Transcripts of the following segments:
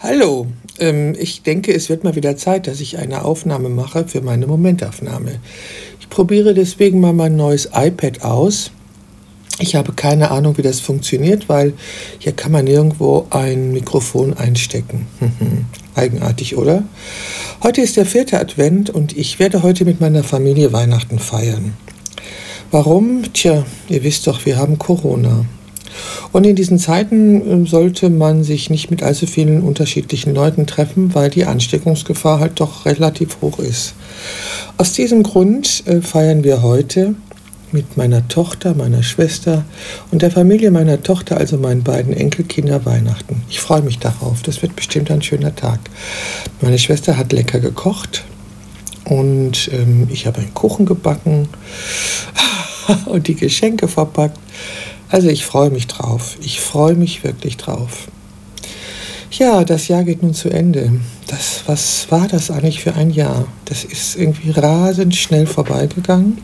Hallo, ähm, ich denke, es wird mal wieder Zeit, dass ich eine Aufnahme mache für meine Momentaufnahme. Ich probiere deswegen mal mein neues iPad aus. Ich habe keine Ahnung, wie das funktioniert, weil hier kann man nirgendwo ein Mikrofon einstecken. Eigenartig, oder? Heute ist der vierte Advent und ich werde heute mit meiner Familie Weihnachten feiern. Warum? Tja, ihr wisst doch, wir haben Corona. Und in diesen Zeiten ähm, sollte man sich nicht mit allzu vielen unterschiedlichen Leuten treffen, weil die Ansteckungsgefahr halt doch relativ hoch ist. Aus diesem Grund äh, feiern wir heute mit meiner Tochter, meiner Schwester und der Familie meiner Tochter, also meinen beiden Enkelkinder, Weihnachten. Ich freue mich darauf. Das wird bestimmt ein schöner Tag. Meine Schwester hat lecker gekocht und ähm, ich habe einen Kuchen gebacken und die Geschenke verpackt. Also ich freue mich drauf. Ich freue mich wirklich drauf. Ja, das Jahr geht nun zu Ende. Das, was war das eigentlich für ein Jahr? Das ist irgendwie rasend schnell vorbeigegangen.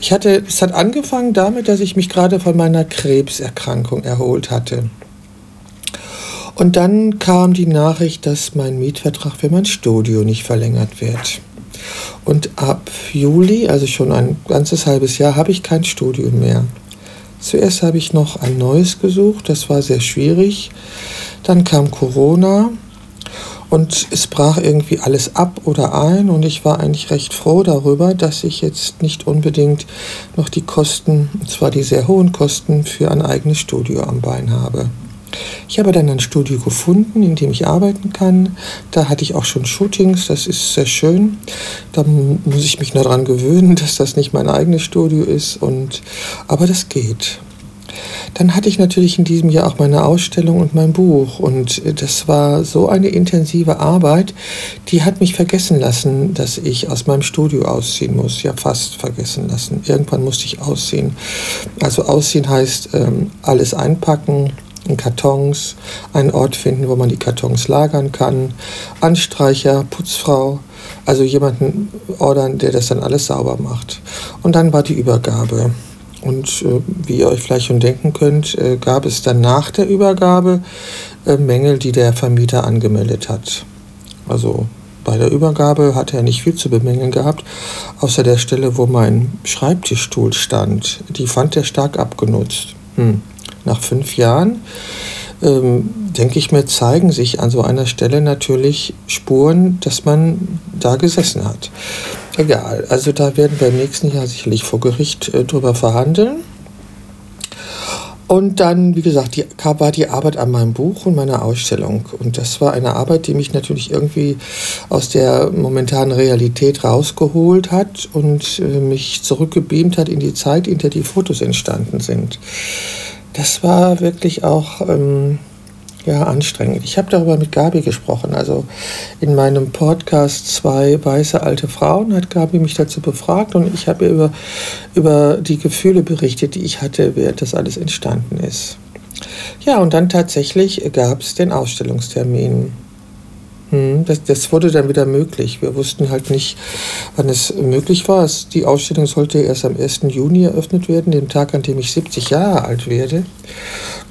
Ich hatte, es hat angefangen damit, dass ich mich gerade von meiner Krebserkrankung erholt hatte. Und dann kam die Nachricht, dass mein Mietvertrag für mein Studio nicht verlängert wird. Und ab Juli, also schon ein ganzes halbes Jahr, habe ich kein Studio mehr. Zuerst habe ich noch ein neues gesucht, das war sehr schwierig. Dann kam Corona und es brach irgendwie alles ab oder ein und ich war eigentlich recht froh darüber, dass ich jetzt nicht unbedingt noch die Kosten, und zwar die sehr hohen Kosten für ein eigenes Studio am Bein habe. Ich habe dann ein Studio gefunden, in dem ich arbeiten kann. Da hatte ich auch schon Shootings, das ist sehr schön. Da muss ich mich nur daran gewöhnen, dass das nicht mein eigenes Studio ist. Und, aber das geht. Dann hatte ich natürlich in diesem Jahr auch meine Ausstellung und mein Buch. Und das war so eine intensive Arbeit, die hat mich vergessen lassen, dass ich aus meinem Studio ausziehen muss. Ja, fast vergessen lassen. Irgendwann musste ich ausziehen. Also ausziehen heißt ähm, alles einpacken, in Kartons, einen Ort finden, wo man die Kartons lagern kann, Anstreicher, Putzfrau, also jemanden ordern, der das dann alles sauber macht. Und dann war die Übergabe. Und äh, wie ihr euch vielleicht schon denken könnt, äh, gab es dann nach der Übergabe äh, Mängel, die der Vermieter angemeldet hat. Also bei der Übergabe hat er nicht viel zu bemängeln gehabt, außer der Stelle, wo mein Schreibtischstuhl stand. Die fand er stark abgenutzt. Hm nach fünf Jahren, ähm, denke ich mir, zeigen sich an so einer Stelle natürlich Spuren, dass man da gesessen hat. Egal, also da werden wir im nächsten Jahr sicherlich vor Gericht äh, drüber verhandeln. Und dann, wie gesagt, die, war die Arbeit an meinem Buch und meiner Ausstellung. Und das war eine Arbeit, die mich natürlich irgendwie aus der momentanen Realität rausgeholt hat und äh, mich zurückgebeamt hat in die Zeit, in der die Fotos entstanden sind das war wirklich auch ähm, ja, anstrengend. Ich habe darüber mit Gabi gesprochen. Also in meinem Podcast Zwei weiße alte Frauen hat Gabi mich dazu befragt und ich habe über, über die Gefühle berichtet, die ich hatte, während das alles entstanden ist. Ja, und dann tatsächlich gab es den Ausstellungstermin. Hm, das, das, wurde dann wieder möglich. Wir wussten halt nicht, wann es möglich war. Die Ausstellung sollte erst am 1. Juni eröffnet werden, dem Tag, an dem ich 70 Jahre alt werde.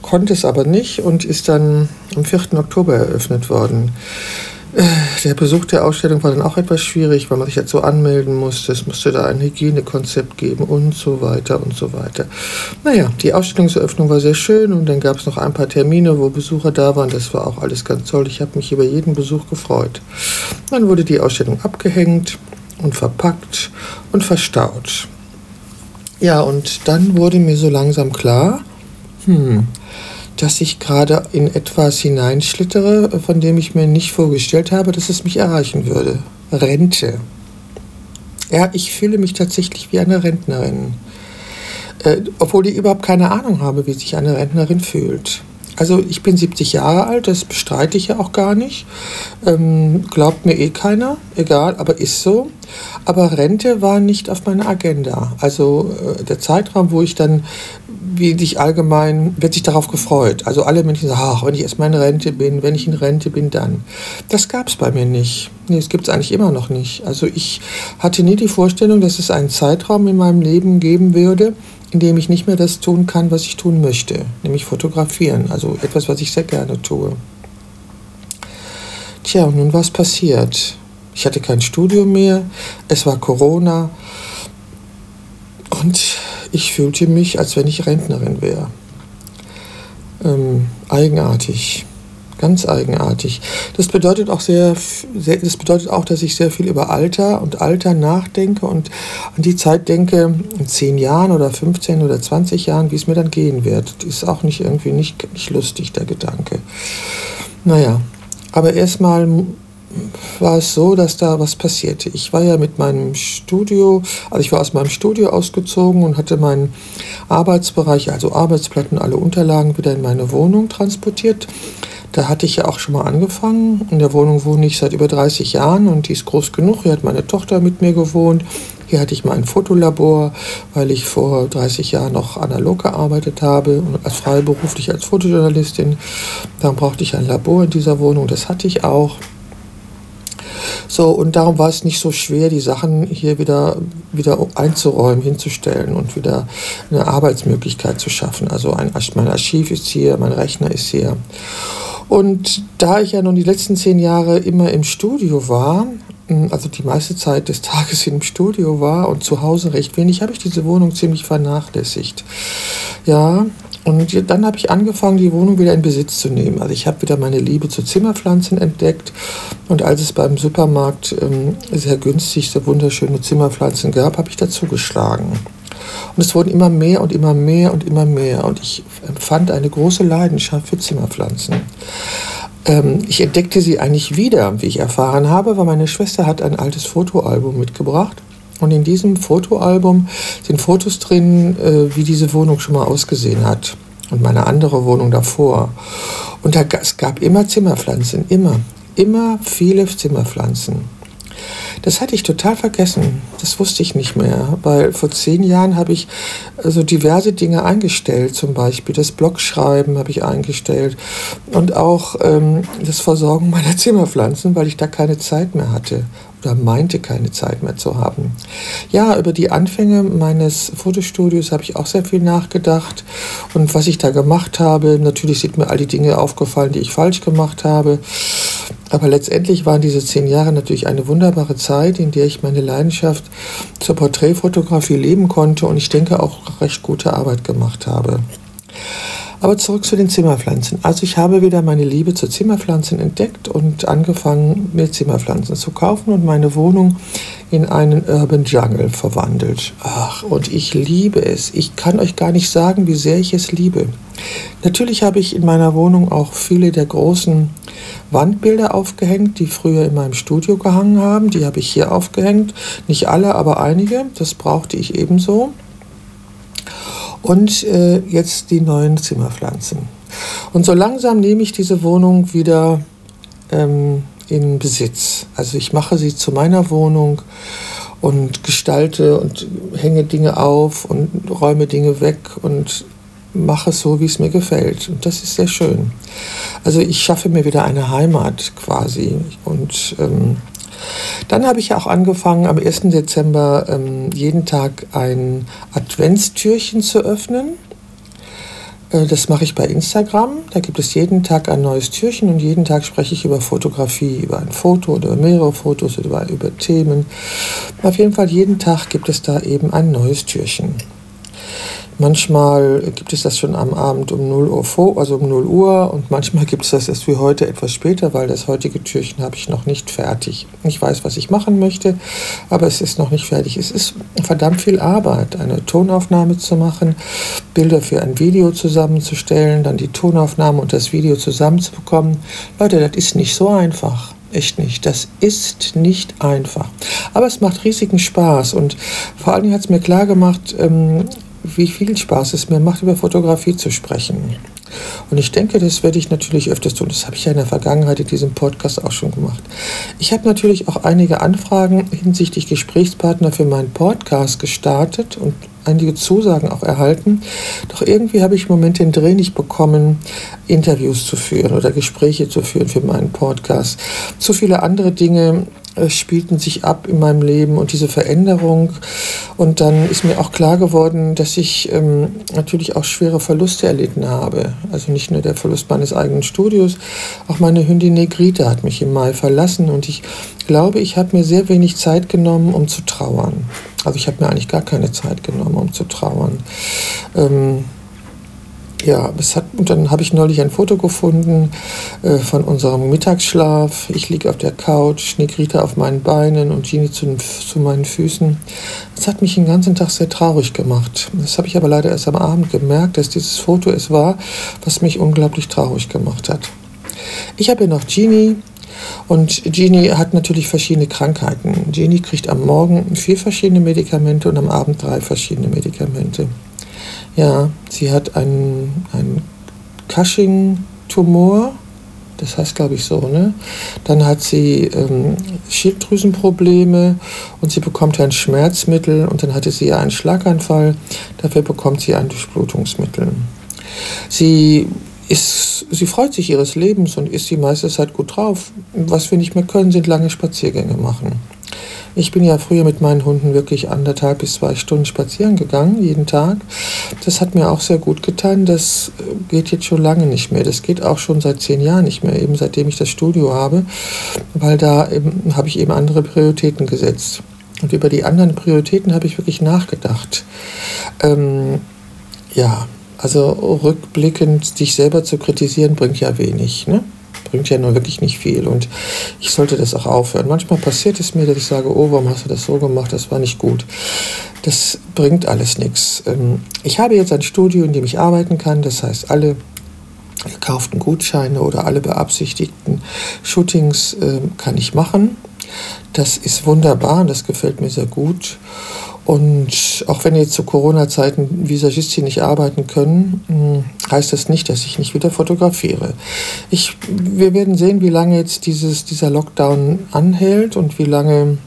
Konnte es aber nicht und ist dann am 4. Oktober eröffnet worden. Der Besuch der Ausstellung war dann auch etwas schwierig, weil man sich so anmelden musste. Es musste da ein Hygienekonzept geben und so weiter und so weiter. Naja, die Ausstellungseröffnung war sehr schön und dann gab es noch ein paar Termine, wo Besucher da waren. Das war auch alles ganz toll. Ich habe mich über jeden Besuch gefreut. Dann wurde die Ausstellung abgehängt und verpackt und verstaut. Ja, und dann wurde mir so langsam klar, hm, dass ich gerade in etwas hineinschlittere, von dem ich mir nicht vorgestellt habe, dass es mich erreichen würde. Rente. Ja, ich fühle mich tatsächlich wie eine Rentnerin. Äh, obwohl ich überhaupt keine Ahnung habe, wie sich eine Rentnerin fühlt. Also ich bin 70 Jahre alt, das bestreite ich ja auch gar nicht. Ähm, glaubt mir eh keiner, egal, aber ist so. Aber Rente war nicht auf meiner Agenda. Also äh, der Zeitraum, wo ich dann wie sich allgemein, wird sich darauf gefreut. Also alle Menschen sagen, ach, wenn ich erst mal in Rente bin, wenn ich in Rente bin, dann. Das gab es bei mir nicht. Nee, es gibt es eigentlich immer noch nicht. Also ich hatte nie die Vorstellung, dass es einen Zeitraum in meinem Leben geben würde, in dem ich nicht mehr das tun kann, was ich tun möchte, nämlich fotografieren. Also etwas, was ich sehr gerne tue. Tja, und nun was passiert? Ich hatte kein Studium mehr, es war Corona und ich fühlte mich, als wenn ich Rentnerin wäre. Ähm, eigenartig, ganz eigenartig. Das bedeutet auch sehr, sehr, das bedeutet auch, dass ich sehr viel über Alter und Alter nachdenke und an die Zeit denke, in zehn Jahren oder 15 oder 20 Jahren, wie es mir dann gehen wird. Das ist auch nicht irgendwie nicht, nicht lustig, der Gedanke. Naja, aber erstmal war es so, dass da was passierte. Ich war ja mit meinem Studio, also ich war aus meinem Studio ausgezogen und hatte meinen Arbeitsbereich, also Arbeitsplatten, alle Unterlagen wieder in meine Wohnung transportiert. Da hatte ich ja auch schon mal angefangen. In der Wohnung wohne ich seit über 30 Jahren und die ist groß genug. Hier hat meine Tochter mit mir gewohnt. Hier hatte ich mal ein Fotolabor, weil ich vor 30 Jahren noch analog gearbeitet habe, als freiberuflich als Fotojournalistin. Dann brauchte ich ein Labor in dieser Wohnung, das hatte ich auch. So, und darum war es nicht so schwer, die Sachen hier wieder, wieder einzuräumen, hinzustellen und wieder eine Arbeitsmöglichkeit zu schaffen. Also ein, mein Archiv ist hier, mein Rechner ist hier. Und da ich ja nun die letzten zehn Jahre immer im Studio war, also die meiste Zeit des Tages im Studio war und zu Hause recht wenig, habe ich diese Wohnung ziemlich vernachlässigt. Ja, und dann habe ich angefangen, die Wohnung wieder in Besitz zu nehmen. Also ich habe wieder meine Liebe zu Zimmerpflanzen entdeckt. Und als es beim Supermarkt ähm, sehr günstig so wunderschöne Zimmerpflanzen gab, habe ich dazu geschlagen. Und es wurden immer mehr und immer mehr und immer mehr. Und ich empfand eine große Leidenschaft für Zimmerpflanzen. Ähm, ich entdeckte sie eigentlich wieder, wie ich erfahren habe, weil meine Schwester hat ein altes Fotoalbum mitgebracht und in diesem Fotoalbum sind Fotos drin, äh, wie diese Wohnung schon mal ausgesehen hat. Und meine andere Wohnung davor. Und da, es gab immer Zimmerpflanzen, immer, immer viele Zimmerpflanzen. Das hatte ich total vergessen. Das wusste ich nicht mehr, weil vor zehn Jahren habe ich so also diverse Dinge eingestellt. Zum Beispiel das Blogschreiben habe ich eingestellt und auch ähm, das Versorgen meiner Zimmerpflanzen, weil ich da keine Zeit mehr hatte oder meinte keine Zeit mehr zu haben. Ja, über die Anfänge meines Fotostudios habe ich auch sehr viel nachgedacht und was ich da gemacht habe. Natürlich sind mir all die Dinge aufgefallen, die ich falsch gemacht habe. Aber letztendlich waren diese zehn Jahre natürlich eine wunderbare Zeit, in der ich meine Leidenschaft zur Porträtfotografie leben konnte und ich denke auch recht gute Arbeit gemacht habe. Aber zurück zu den Zimmerpflanzen. Also ich habe wieder meine Liebe zu Zimmerpflanzen entdeckt und angefangen, mir Zimmerpflanzen zu kaufen und meine Wohnung in einen Urban Jungle verwandelt. Ach, und ich liebe es. Ich kann euch gar nicht sagen, wie sehr ich es liebe. Natürlich habe ich in meiner Wohnung auch viele der großen Wandbilder aufgehängt, die früher in meinem Studio gehangen haben. Die habe ich hier aufgehängt. Nicht alle, aber einige. Das brauchte ich ebenso. Und äh, jetzt die neuen Zimmerpflanzen. Und so langsam nehme ich diese Wohnung wieder ähm, in Besitz. Also ich mache sie zu meiner Wohnung und gestalte und hänge Dinge auf und räume Dinge weg und mache es so, wie es mir gefällt. Und das ist sehr schön. Also ich schaffe mir wieder eine Heimat quasi. Und ähm, dann habe ich auch angefangen, am 1. Dezember ähm, jeden Tag ein Adventstürchen zu öffnen. Äh, das mache ich bei Instagram. Da gibt es jeden Tag ein neues Türchen und jeden Tag spreche ich über Fotografie, über ein Foto oder mehrere Fotos oder über Themen. Auf jeden Fall jeden Tag gibt es da eben ein neues Türchen. Manchmal gibt es das schon am Abend um 0 Uhr vor, also um 0 Uhr und manchmal gibt es das erst wie heute etwas später, weil das heutige Türchen habe ich noch nicht fertig. Ich weiß, was ich machen möchte, aber es ist noch nicht fertig. Es ist verdammt viel Arbeit, eine Tonaufnahme zu machen, Bilder für ein Video zusammenzustellen, dann die Tonaufnahme und das Video zusammenzubekommen. Leute, das ist nicht so einfach. Echt nicht. Das ist nicht einfach. Aber es macht riesigen Spaß und vor allen Dingen hat es mir klar gemacht, ähm, wie viel Spaß es mir macht, über Fotografie zu sprechen. Und ich denke, das werde ich natürlich öfters tun. Das habe ich ja in der Vergangenheit in diesem Podcast auch schon gemacht. Ich habe natürlich auch einige Anfragen hinsichtlich Gesprächspartner für meinen Podcast gestartet und einige Zusagen auch erhalten. Doch irgendwie habe ich im Moment den Dreh nicht bekommen, Interviews zu führen oder Gespräche zu führen für meinen Podcast. Zu viele andere Dinge spielten sich ab in meinem Leben und diese Veränderung. Und dann ist mir auch klar geworden, dass ich ähm, natürlich auch schwere Verluste erlitten habe. Also nicht nur der Verlust meines eigenen Studios, auch meine Hündin Negrita hat mich im Mai verlassen und ich glaube, ich habe mir sehr wenig Zeit genommen, um zu trauern. Also ich habe mir eigentlich gar keine Zeit genommen, um zu trauern. Ähm, ja, es hat, und dann habe ich neulich ein Foto gefunden äh, von unserem Mittagsschlaf. Ich liege auf der Couch, Negrita auf meinen Beinen und Genie zu, zu meinen Füßen. Das hat mich den ganzen Tag sehr traurig gemacht. Das habe ich aber leider erst am Abend gemerkt, dass dieses Foto es war, was mich unglaublich traurig gemacht hat. Ich habe hier noch Genie, und Genie hat natürlich verschiedene Krankheiten. Genie kriegt am Morgen vier verschiedene Medikamente und am Abend drei verschiedene Medikamente. Ja, sie hat einen, einen Cushing-Tumor, das heißt, glaube ich, so, ne? Dann hat sie ähm, Schilddrüsenprobleme und sie bekommt ein Schmerzmittel und dann hatte sie ja einen Schlaganfall, dafür bekommt sie ein Durchblutungsmittel. Sie ist, sie freut sich ihres Lebens und ist die meiste Zeit gut drauf. Was wir nicht mehr können, sind lange Spaziergänge machen. Ich bin ja früher mit meinen Hunden wirklich anderthalb bis zwei Stunden spazieren gegangen, jeden Tag. Das hat mir auch sehr gut getan. Das äh, geht jetzt schon lange nicht mehr. Das geht auch schon seit zehn Jahren nicht mehr, eben seitdem ich das Studio habe, weil da habe ich eben andere Prioritäten gesetzt. Und über die anderen Prioritäten habe ich wirklich nachgedacht. Ähm, ja, also rückblickend dich selber zu kritisieren, bringt ja wenig. Ne? Bringt ja nur wirklich nicht viel. Und ich sollte das auch aufhören. Manchmal passiert es mir, dass ich sage, oh, warum hast du das so gemacht? Das war nicht gut. Das bringt alles nichts. Ähm, ich habe jetzt ein Studio, in dem ich arbeiten kann. Das heißt, alle gekauften Gutscheine oder alle beabsichtigten Shootings ähm, kann ich machen. Das ist wunderbar und das gefällt mir sehr gut. Und auch wenn jetzt zu Corona-Zeiten Visagistin nicht arbeiten können, hm, heißt das nicht, dass ich nicht wieder fotografiere. Ich, wir werden sehen, wie lange jetzt dieses, dieser Lockdown anhält und wie lange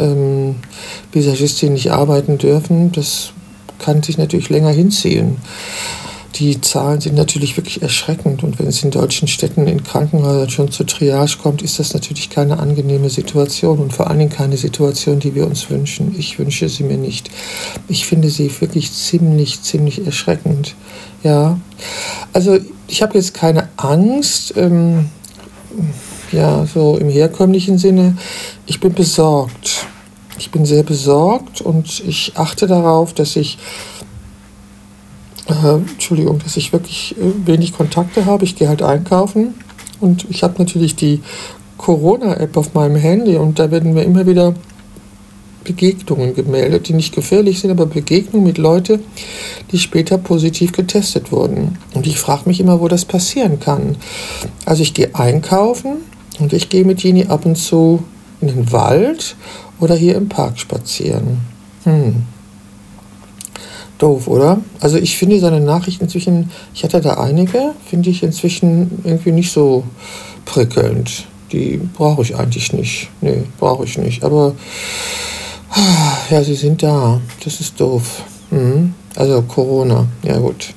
ähm, Visagistinnen nicht arbeiten dürfen. Das kann sich natürlich länger hinziehen die Zahlen sind natürlich wirklich erschreckend. Und wenn es in deutschen Städten in Krankenhäusern schon zur Triage kommt, ist das natürlich keine angenehme Situation und vor allen Dingen keine Situation, die wir uns wünschen. Ich wünsche sie mir nicht. Ich finde sie wirklich ziemlich, ziemlich erschreckend. Ja, also ich habe jetzt keine Angst. Ähm, ja, so im herkömmlichen Sinne. Ich bin besorgt. Ich bin sehr besorgt und ich achte darauf, dass ich äh, Entschuldigung, dass ich wirklich äh, wenig Kontakte habe. Ich gehe halt einkaufen und ich habe natürlich die Corona-App auf meinem Handy und da werden mir immer wieder Begegnungen gemeldet, die nicht gefährlich sind, aber Begegnungen mit Leuten, die später positiv getestet wurden. Und ich frage mich immer, wo das passieren kann. Also ich gehe einkaufen und ich gehe mit Jini ab und zu in den Wald oder hier im Park spazieren. Hm. Doof, oder? Also ich finde seine Nachrichten inzwischen, ich hatte da einige, finde ich inzwischen irgendwie nicht so prickelnd. Die brauche ich eigentlich nicht. Nee, brauche ich nicht. Aber ja, sie sind da. Das ist doof. Mhm. Also Corona, ja gut.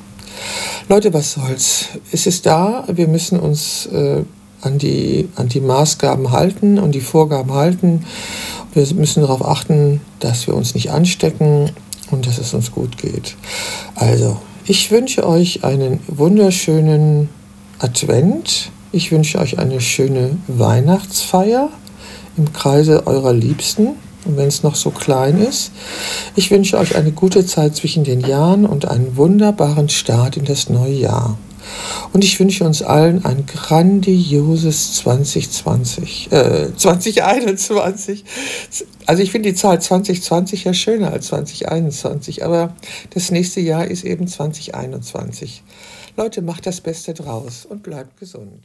Leute, was soll's? Es ist da, wir müssen uns äh, an, die, an die Maßgaben halten und die Vorgaben halten. Wir müssen darauf achten, dass wir uns nicht anstecken und dass es uns gut geht. Also, ich wünsche euch einen wunderschönen Advent. Ich wünsche euch eine schöne Weihnachtsfeier im Kreise eurer Liebsten, wenn es noch so klein ist. Ich wünsche euch eine gute Zeit zwischen den Jahren und einen wunderbaren Start in das neue Jahr. Und ich wünsche uns allen ein grandioses 2020, äh, 2021. Also ich finde die Zahl 2020 ja schöner als 2021, aber das nächste Jahr ist eben 2021. Leute, macht das Beste draus und bleibt gesund.